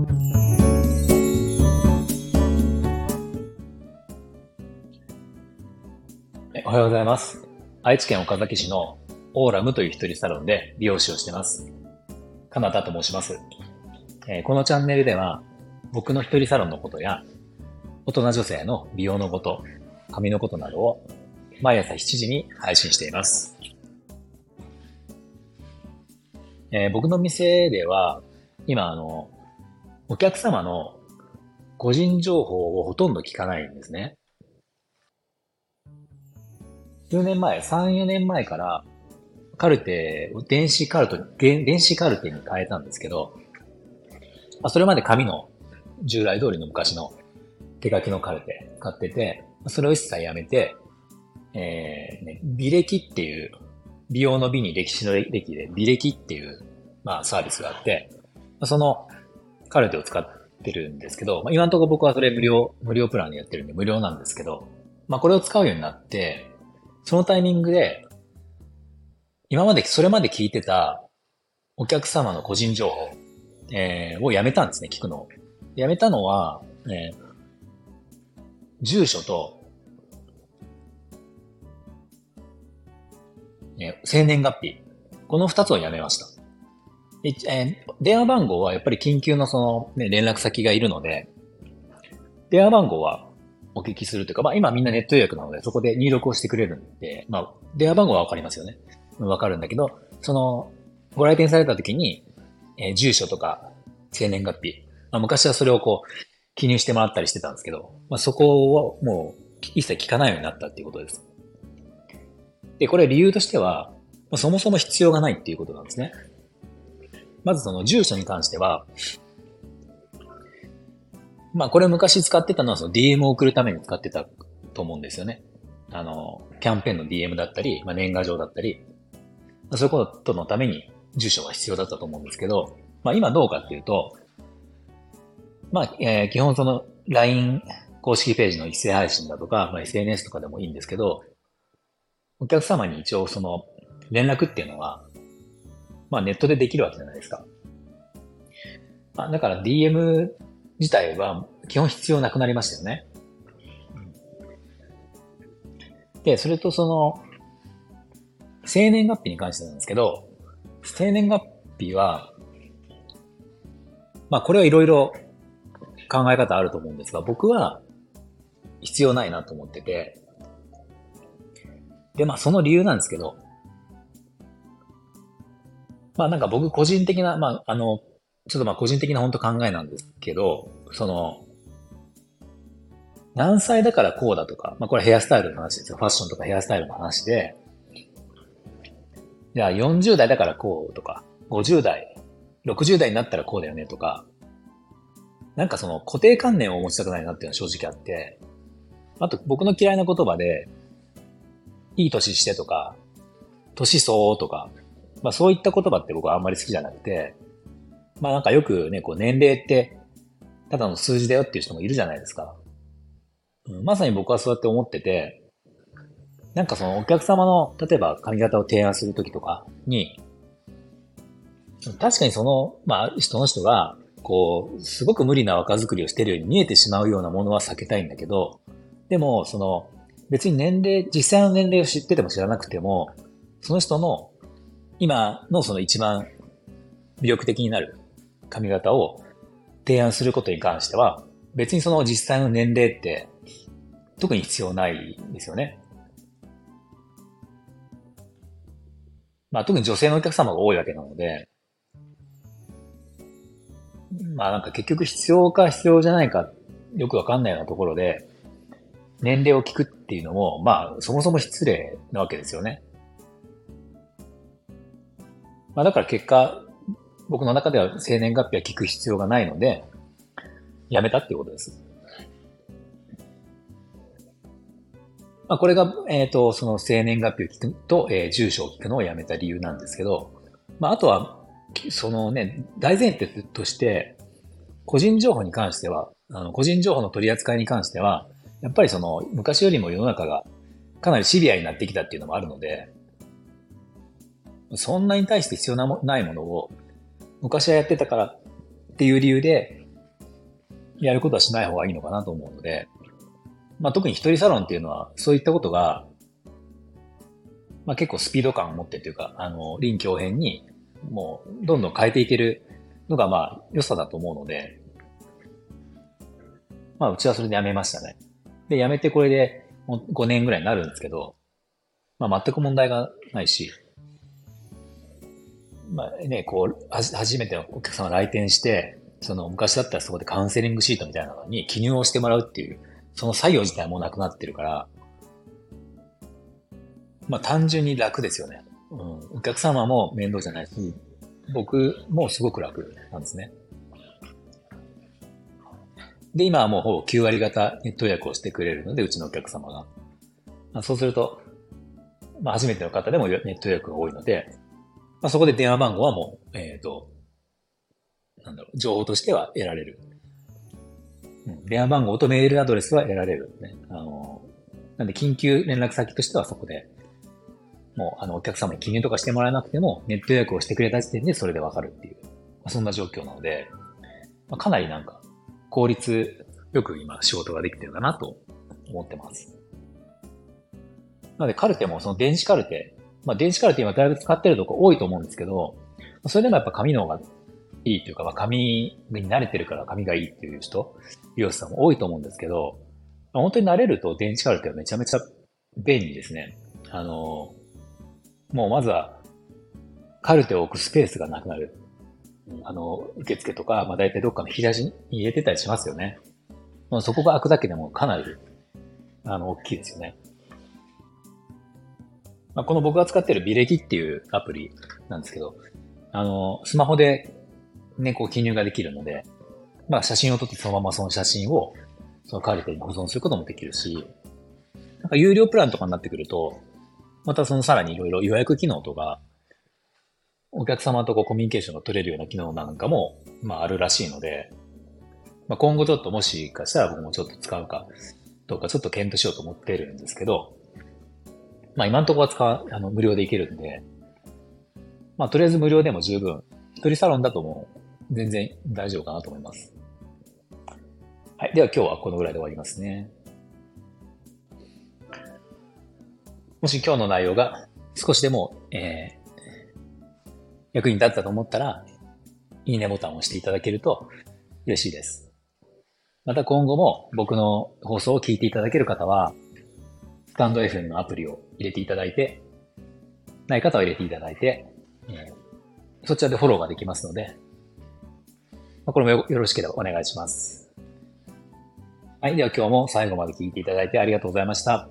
おはようございます。愛知県岡崎市のオーラムという一人サロンで美容師をしています。カナダと申します。えー、このチャンネルでは僕の一人サロンのことや大人女性の美容のこと、髪のことなどを毎朝7時に配信しています。えー、僕の店では今あのお客様の個人情報をほとんど聞かないんですね。数年前、3、4年前から、カルテを電子カルト、電子カルテに変えたんですけど、あ、それまで紙の従来通りの昔の手書きのカルテ使ってて、それを一切やめて、えー、ね、美歴っていう、美容の美に歴史の歴で美歴っていう、まあサービスがあって、そのカルテを使ってるんですけど、まあ、今のところ僕はそれ無料、無料プランでやってるんで無料なんですけど、まあこれを使うようになって、そのタイミングで、今まで、それまで聞いてたお客様の個人情報、えー、をやめたんですね、聞くの。やめたのは、えー、住所と、えー、生年月日。この二つをやめました。えー、電話番号はやっぱり緊急のその、ね、連絡先がいるので、電話番号はお聞きするというか、まあ今みんなネット予約なのでそこで入力をしてくれるんで、まあ電話番号はわかりますよね。わかるんだけど、その、ご来店された時に、えー、住所とか生年月日、まあ昔はそれをこう、記入してもらったりしてたんですけど、まあそこをもう一切聞かないようになったっていうことです。で、これ理由としては、まあ、そもそも必要がないっていうことなんですね。まずその住所に関しては、まあこれ昔使ってたのはその DM を送るために使ってたと思うんですよね。あの、キャンペーンの DM だったり、まあ、年賀状だったり、そういうことのために住所が必要だったと思うんですけど、まあ今どうかっていうと、まあ、えー、基本その LINE 公式ページの一斉配信だとか、まあ、SNS とかでもいいんですけど、お客様に一応その連絡っていうのは、まあネットでできるわけじゃないですか。まあ、だから DM 自体は基本必要なくなりましたよね。で、それとその、生年月日に関してなんですけど、生年月日は、まあこれはいろいろ考え方あると思うんですが、僕は必要ないなと思ってて、で、まあその理由なんですけど、まあなんか僕個人的な、まああの、ちょっとまあ個人的な本当考えなんですけど、その、何歳だからこうだとか、まあこれヘアスタイルの話ですよ。ファッションとかヘアスタイルの話で、じゃあ40代だからこうとか、50代、60代になったらこうだよねとか、なんかその固定観念を持ちたくないなっていうのは正直あって、あと僕の嫌いな言葉で、いい年してとか、年相応とか、まあそういった言葉って僕はあんまり好きじゃなくて、まあなんかよくね、こう年齢ってただの数字だよっていう人もいるじゃないですか。うん、まさに僕はそうやって思ってて、なんかそのお客様の、例えば髪型を提案するときとかに、確かにその、まあ、人の人が、こう、すごく無理な若作りをしてるように見えてしまうようなものは避けたいんだけど、でも、その、別に年齢、実際の年齢を知ってても知らなくても、その人の、今のその一番魅力的になる髪型を提案することに関しては、別にその実際の年齢って特に必要ないですよね。まあ特に女性のお客様が多いわけなので、まあなんか結局必要か必要じゃないかよくわかんないようなところで、年齢を聞くっていうのも、まあそもそも失礼なわけですよね。まあだから結果、僕の中では生年月日は聞く必要がないので、やめたっていうことです。まあ、これが、えっ、ー、と、その生年月日を聞くと、えー、住所を聞くのをやめた理由なんですけど、まあ、あとは、そのね、大前提として、個人情報に関しては、あの個人情報の取り扱いに関しては、やっぱりその昔よりも世の中がかなりシビアになってきたっていうのもあるので、そんなに対して必要なもないものを昔はやってたからっていう理由で、やることはしない方がいいのかなと思うので、まあ、特に一人サロンっていうのは、そういったことが、まあ、結構スピード感を持ってというか、あの、臨機応変に、もう、どんどん変えていけるのが、まあ、良さだと思うので、まあ、うちはそれでやめましたね。で、やめてこれで5年ぐらいになるんですけど、まあ、全く問題がないし、まあね、こう、初めてのお客様来店して、その昔だったらそこでカウンセリングシートみたいなのに記入をしてもらうっていう、その作業自体もなくなってるから、まあ単純に楽ですよね。うん。お客様も面倒じゃないし、僕もすごく楽なんですね。で、今はもうほぼ9割方ネット予約をしてくれるので、うちのお客様が。まあ、そうすると、まあ初めての方でもネット予約が多いので、まあそこで電話番号はもう、えっ、ー、と、なんだろう、情報としては得られる。うん、電話番号とメールアドレスは得られる、ね。あの、なんで緊急連絡先としてはそこで、もうあのお客様に記入とかしてもらえなくても、ネット予約をしてくれた時点でそれでわかるっていう、まあ、そんな状況なので、まあ、かなりなんか効率よく今仕事ができてるかなと思ってます。なのでカルテもその電子カルテ、まあ電子カルテ今だいぶ使ってるとこ多いと思うんですけど、それでもやっぱ紙の方がいいというか、まあ、紙に慣れてるから紙がいいっていう人、美容師さんも多いと思うんですけど、本当に慣れると電子カルテはめちゃめちゃ便利ですね。あの、もうまずは、カルテを置くスペースがなくなる。あの、受付とか、まあ大体どっかの引き出しに入れてたりしますよね。そこが開くだけでもかなり、あの、大きいですよね。まあ、この僕が使ってるビレギっていうアプリなんですけど、あの、スマホでね、こう記入ができるので、まあ写真を撮ってそのままその写真をそのカルテに保存することもできるし、なんか有料プランとかになってくると、またそのさらにいろいろ予約機能とか、お客様とこうコミュニケーションが取れるような機能なんかも、まああるらしいので、まあ今後ちょっともしかしたら僕もちょっと使うかどうかちょっと検討しようと思ってるんですけど、まあ今のところは使う、あの無料でいけるんで、まあとりあえず無料でも十分、一人サロンだともう全然大丈夫かなと思います。はい。では今日はこのぐらいで終わりますね。もし今日の内容が少しでも、えー、役に立ったと思ったら、いいねボタンを押していただけると嬉しいです。また今後も僕の放送を聞いていただける方は、スタンド FM のアプリを入れていただいて、ない方は入れていただいて、えー、そちらでフォローができますので、まこれもよろしければお願いします。はい。では今日も最後まで聞いていただいてありがとうございました。